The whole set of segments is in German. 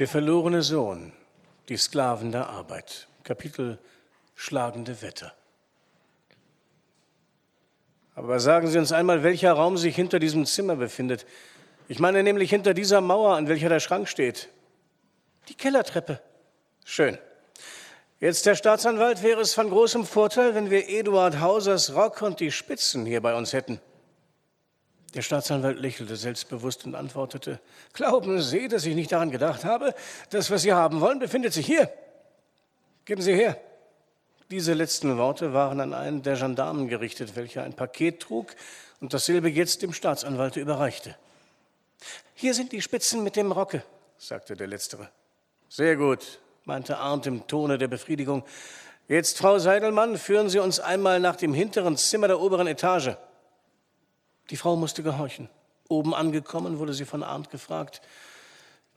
Der verlorene Sohn, die Sklaven der Arbeit. Kapitel Schlagende Wetter. Aber sagen Sie uns einmal, welcher Raum sich hinter diesem Zimmer befindet. Ich meine nämlich hinter dieser Mauer, an welcher der Schrank steht. Die Kellertreppe. Schön. Jetzt, Herr Staatsanwalt, wäre es von großem Vorteil, wenn wir Eduard Hausers Rock und die Spitzen hier bei uns hätten. Der Staatsanwalt lächelte selbstbewusst und antwortete, Glauben Sie, dass ich nicht daran gedacht habe? Das, was Sie haben wollen, befindet sich hier. Geben Sie her. Diese letzten Worte waren an einen der Gendarmen gerichtet, welcher ein Paket trug und dasselbe jetzt dem Staatsanwalt überreichte. Hier sind die Spitzen mit dem Rocke, sagte der Letztere. Sehr gut, meinte Arndt im Tone der Befriedigung. Jetzt, Frau Seidelmann, führen Sie uns einmal nach dem hinteren Zimmer der oberen Etage. Die Frau musste gehorchen. Oben angekommen wurde sie von Arndt gefragt,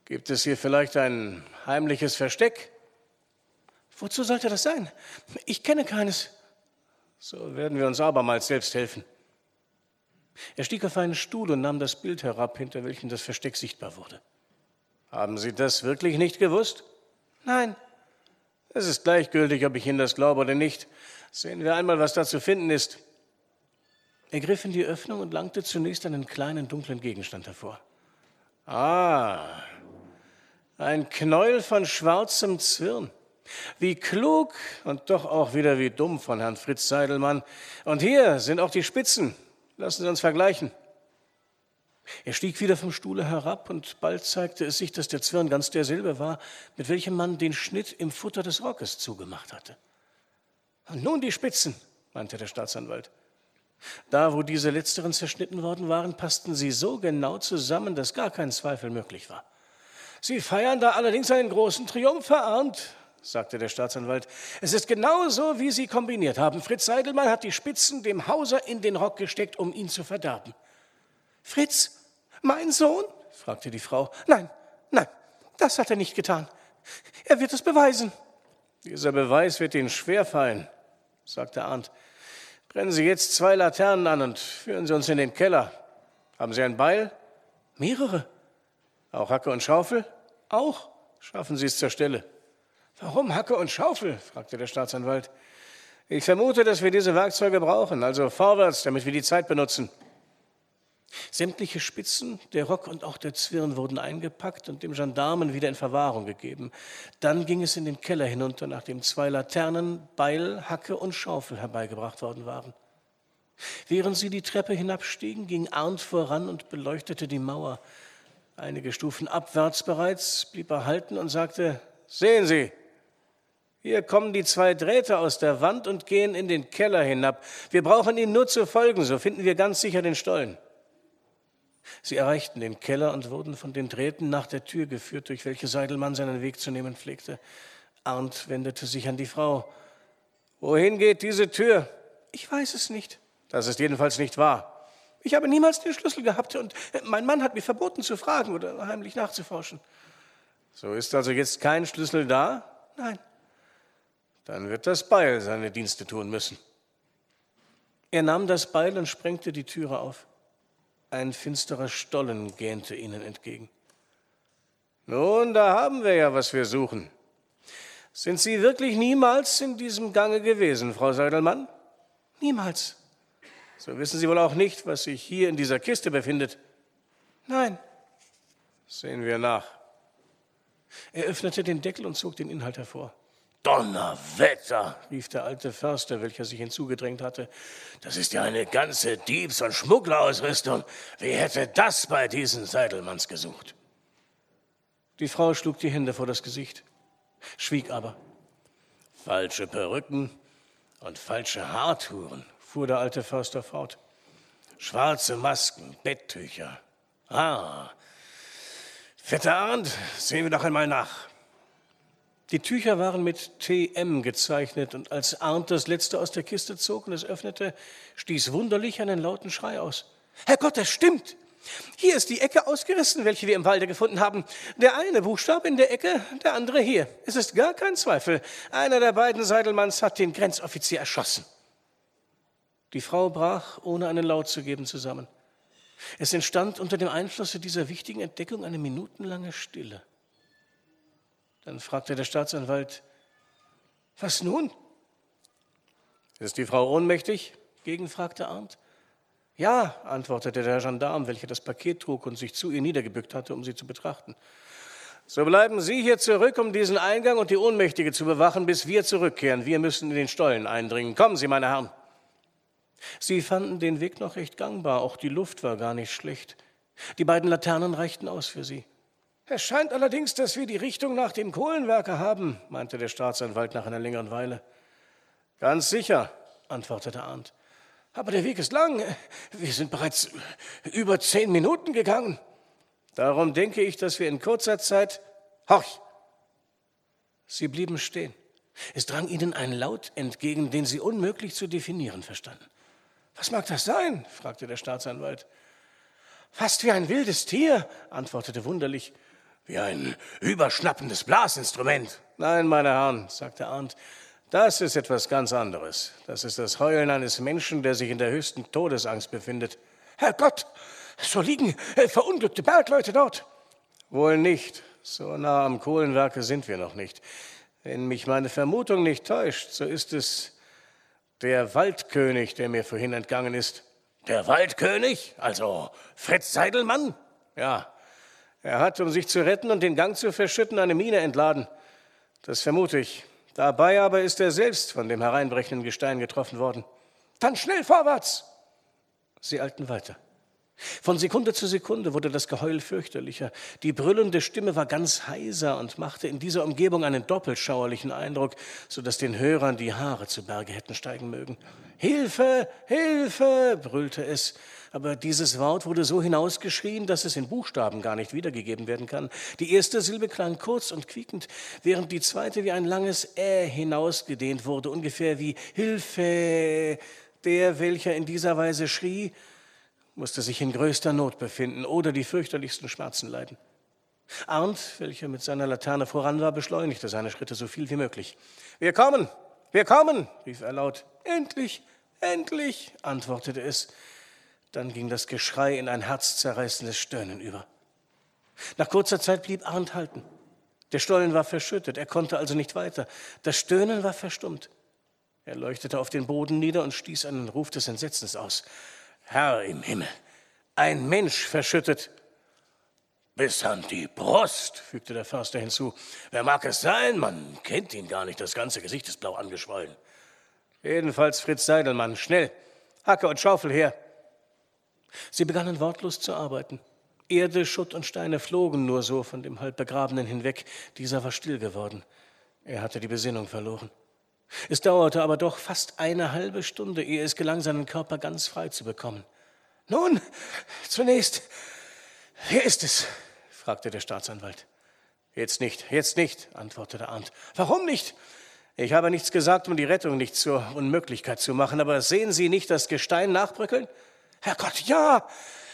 gibt es hier vielleicht ein heimliches Versteck? Wozu sollte das sein? Ich kenne keines. So werden wir uns abermals selbst helfen. Er stieg auf einen Stuhl und nahm das Bild herab, hinter welchem das Versteck sichtbar wurde. Haben Sie das wirklich nicht gewusst? Nein. Es ist gleichgültig, ob ich Ihnen das glaube oder nicht. Sehen wir einmal, was da zu finden ist. Er griff in die Öffnung und langte zunächst einen kleinen dunklen Gegenstand hervor. Ah, ein Knäuel von schwarzem Zwirn. Wie klug und doch auch wieder wie dumm von Herrn Fritz Seidelmann. Und hier sind auch die Spitzen. Lassen Sie uns vergleichen. Er stieg wieder vom Stuhle herab und bald zeigte es sich, dass der Zwirn ganz derselbe war, mit welchem man den Schnitt im Futter des Rockes zugemacht hatte. Und nun die Spitzen, meinte der Staatsanwalt. Da, wo diese letzteren zerschnitten worden waren, passten sie so genau zusammen, dass gar kein Zweifel möglich war. Sie feiern da allerdings einen großen Triumph, verarmt, sagte der Staatsanwalt. Es ist genau so, wie Sie kombiniert haben. Fritz Seidelmann hat die Spitzen dem Hauser in den Rock gesteckt, um ihn zu verderben. Fritz, mein Sohn? fragte die Frau. Nein, nein, das hat er nicht getan. Er wird es beweisen. Dieser Beweis wird Ihnen schwerfallen, sagte Arndt. Brennen Sie jetzt zwei Laternen an und führen Sie uns in den Keller. Haben Sie ein Beil? Mehrere. Auch Hacke und Schaufel? Auch. Schaffen Sie es zur Stelle. Warum Hacke und Schaufel? fragte der Staatsanwalt. Ich vermute, dass wir diese Werkzeuge brauchen, also vorwärts, damit wir die Zeit benutzen. Sämtliche Spitzen, der Rock und auch der Zwirn wurden eingepackt und dem Gendarmen wieder in Verwahrung gegeben. Dann ging es in den Keller hinunter, nachdem zwei Laternen, Beil, Hacke und Schaufel herbeigebracht worden waren. Während sie die Treppe hinabstiegen, ging Arndt voran und beleuchtete die Mauer. Einige Stufen abwärts bereits blieb er halten und sagte, Sehen Sie, hier kommen die zwei Drähte aus der Wand und gehen in den Keller hinab. Wir brauchen ihnen nur zu folgen, so finden wir ganz sicher den Stollen. Sie erreichten den Keller und wurden von den Drähten nach der Tür geführt, durch welche Seidelmann seinen Weg zu nehmen pflegte. Arndt wendete sich an die Frau. Wohin geht diese Tür? Ich weiß es nicht. Das ist jedenfalls nicht wahr. Ich habe niemals den Schlüssel gehabt und mein Mann hat mir verboten zu fragen oder heimlich nachzuforschen. So ist also jetzt kein Schlüssel da? Nein. Dann wird das Beil seine Dienste tun müssen. Er nahm das Beil und sprengte die Türe auf. Ein finsterer Stollen gähnte ihnen entgegen. Nun, da haben wir ja, was wir suchen. Sind Sie wirklich niemals in diesem Gange gewesen, Frau Seidelmann? Niemals. So wissen Sie wohl auch nicht, was sich hier in dieser Kiste befindet? Nein. Sehen wir nach. Er öffnete den Deckel und zog den Inhalt hervor. Donnerwetter, rief der alte Förster, welcher sich hinzugedrängt hatte. Das ist ja eine ganze Diebs- und Schmugglerausrüstung. Wie hätte das bei diesen Seidelmanns gesucht? Die Frau schlug die Hände vor das Gesicht, schwieg aber. Falsche Perücken und falsche Haartouren, fuhr der alte Förster fort. Schwarze Masken, Betttücher. Ah, Vetter Arndt, sehen wir doch einmal nach. Die Tücher waren mit TM gezeichnet und als Arndt das letzte aus der Kiste zog und es öffnete, stieß wunderlich einen lauten Schrei aus. Herrgott, das stimmt! Hier ist die Ecke ausgerissen, welche wir im Walde gefunden haben. Der eine Buchstabe in der Ecke, der andere hier. Es ist gar kein Zweifel. Einer der beiden Seidelmanns hat den Grenzoffizier erschossen. Die Frau brach, ohne einen Laut zu geben, zusammen. Es entstand unter dem Einflusse dieser wichtigen Entdeckung eine minutenlange Stille. Dann fragte der Staatsanwalt, was nun? Ist die Frau ohnmächtig? gegenfragte Arndt. Ja, antwortete der Gendarm, welcher das Paket trug und sich zu ihr niedergebückt hatte, um sie zu betrachten. So bleiben Sie hier zurück, um diesen Eingang und die Ohnmächtige zu bewachen, bis wir zurückkehren. Wir müssen in den Stollen eindringen. Kommen Sie, meine Herren. Sie fanden den Weg noch recht gangbar, auch die Luft war gar nicht schlecht. Die beiden Laternen reichten aus für sie. Es scheint allerdings, dass wir die Richtung nach dem Kohlenwerker haben, meinte der Staatsanwalt nach einer längeren Weile. Ganz sicher, antwortete Arndt. Aber der Weg ist lang. Wir sind bereits über zehn Minuten gegangen. Darum denke ich, dass wir in kurzer Zeit. Horch! Sie blieben stehen. Es drang ihnen ein Laut entgegen, den sie unmöglich zu definieren verstanden. Was mag das sein? fragte der Staatsanwalt. Fast wie ein wildes Tier, antwortete wunderlich. Wie ein überschnappendes Blasinstrument. Nein, meine Herren, sagte Arndt, das ist etwas ganz anderes. Das ist das Heulen eines Menschen, der sich in der höchsten Todesangst befindet. Herrgott, so liegen äh, verunglückte Bergleute dort. Wohl nicht. So nah am Kohlenwerke sind wir noch nicht. Wenn mich meine Vermutung nicht täuscht, so ist es der Waldkönig, der mir vorhin entgangen ist. Der Waldkönig? Also Fritz Seidelmann? Ja. Er hat, um sich zu retten und den Gang zu verschütten, eine Mine entladen. Das vermute ich. Dabei aber ist er selbst von dem hereinbrechenden Gestein getroffen worden. Dann schnell vorwärts! Sie eilten weiter. Von Sekunde zu Sekunde wurde das Geheul fürchterlicher. Die brüllende Stimme war ganz heiser und machte in dieser Umgebung einen doppelt schauerlichen Eindruck, so dass den Hörern die Haare zu Berge hätten steigen mögen. Hilfe, Hilfe, brüllte es. Aber dieses Wort wurde so hinausgeschrien, dass es in Buchstaben gar nicht wiedergegeben werden kann. Die erste Silbe klang kurz und quiekend, während die zweite wie ein langes Ä hinausgedehnt wurde, ungefähr wie Hilfe. Der, welcher in dieser Weise schrie, musste sich in größter Not befinden oder die fürchterlichsten Schmerzen leiden. Arndt, welcher mit seiner Laterne voran war, beschleunigte seine Schritte so viel wie möglich. Wir kommen, wir kommen, rief er laut. Endlich, endlich, antwortete es. Dann ging das Geschrei in ein herzzerreißendes Stöhnen über. Nach kurzer Zeit blieb Arndt halten. Der Stollen war verschüttet, er konnte also nicht weiter. Das Stöhnen war verstummt. Er leuchtete auf den Boden nieder und stieß einen Ruf des Entsetzens aus. Herr im Himmel, ein Mensch verschüttet. Bis an die Brust, fügte der Förster hinzu. Wer mag es sein? Man kennt ihn gar nicht. Das ganze Gesicht ist blau angeschwollen. Jedenfalls Fritz Seidelmann. Schnell, Hacke und Schaufel her. Sie begannen wortlos zu arbeiten. Erde, Schutt und Steine flogen nur so von dem halb Begrabenen hinweg. Dieser war still geworden. Er hatte die Besinnung verloren. Es dauerte aber doch fast eine halbe Stunde, ehe es gelang, seinen Körper ganz frei zu bekommen. Nun, zunächst, wer ist es? fragte der Staatsanwalt. Jetzt nicht, jetzt nicht, antwortete Arndt. Warum nicht? Ich habe nichts gesagt, um die Rettung nicht zur Unmöglichkeit zu machen, aber sehen Sie nicht das Gestein nachbröckeln? Herrgott, ja!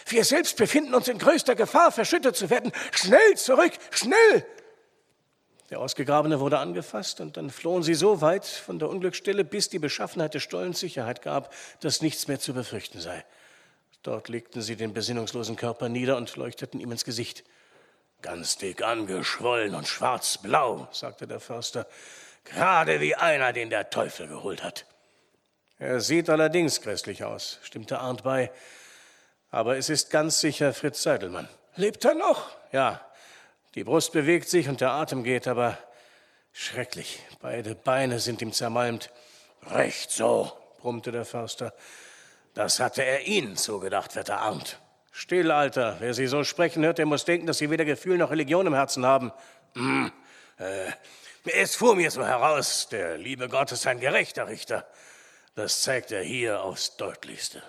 Wir selbst befinden uns in größter Gefahr, verschüttet zu werden. Schnell zurück, schnell! Der Ausgegrabene wurde angefasst und dann flohen sie so weit von der Unglücksstelle, bis die Beschaffenheit des Stollens Sicherheit gab, dass nichts mehr zu befürchten sei. Dort legten sie den besinnungslosen Körper nieder und leuchteten ihm ins Gesicht. Ganz dick angeschwollen und schwarzblau, sagte der Förster, gerade wie einer, den der Teufel geholt hat. Er sieht allerdings grässlich aus, stimmte Arndt bei. Aber es ist ganz sicher Fritz Seidelmann. Lebt er noch? Ja, die Brust bewegt sich und der Atem geht, aber schrecklich. Beide Beine sind ihm zermalmt. Recht so, brummte der Förster. Das hatte er Ihnen zugedacht, Vetter Arndt. Still, Alter. Wer Sie so sprechen hört, der muss denken, dass Sie weder Gefühl noch Religion im Herzen haben. Hm, äh, es fuhr mir so heraus, der liebe Gott ist ein gerechter Richter. Das zeigt er hier aufs deutlichste.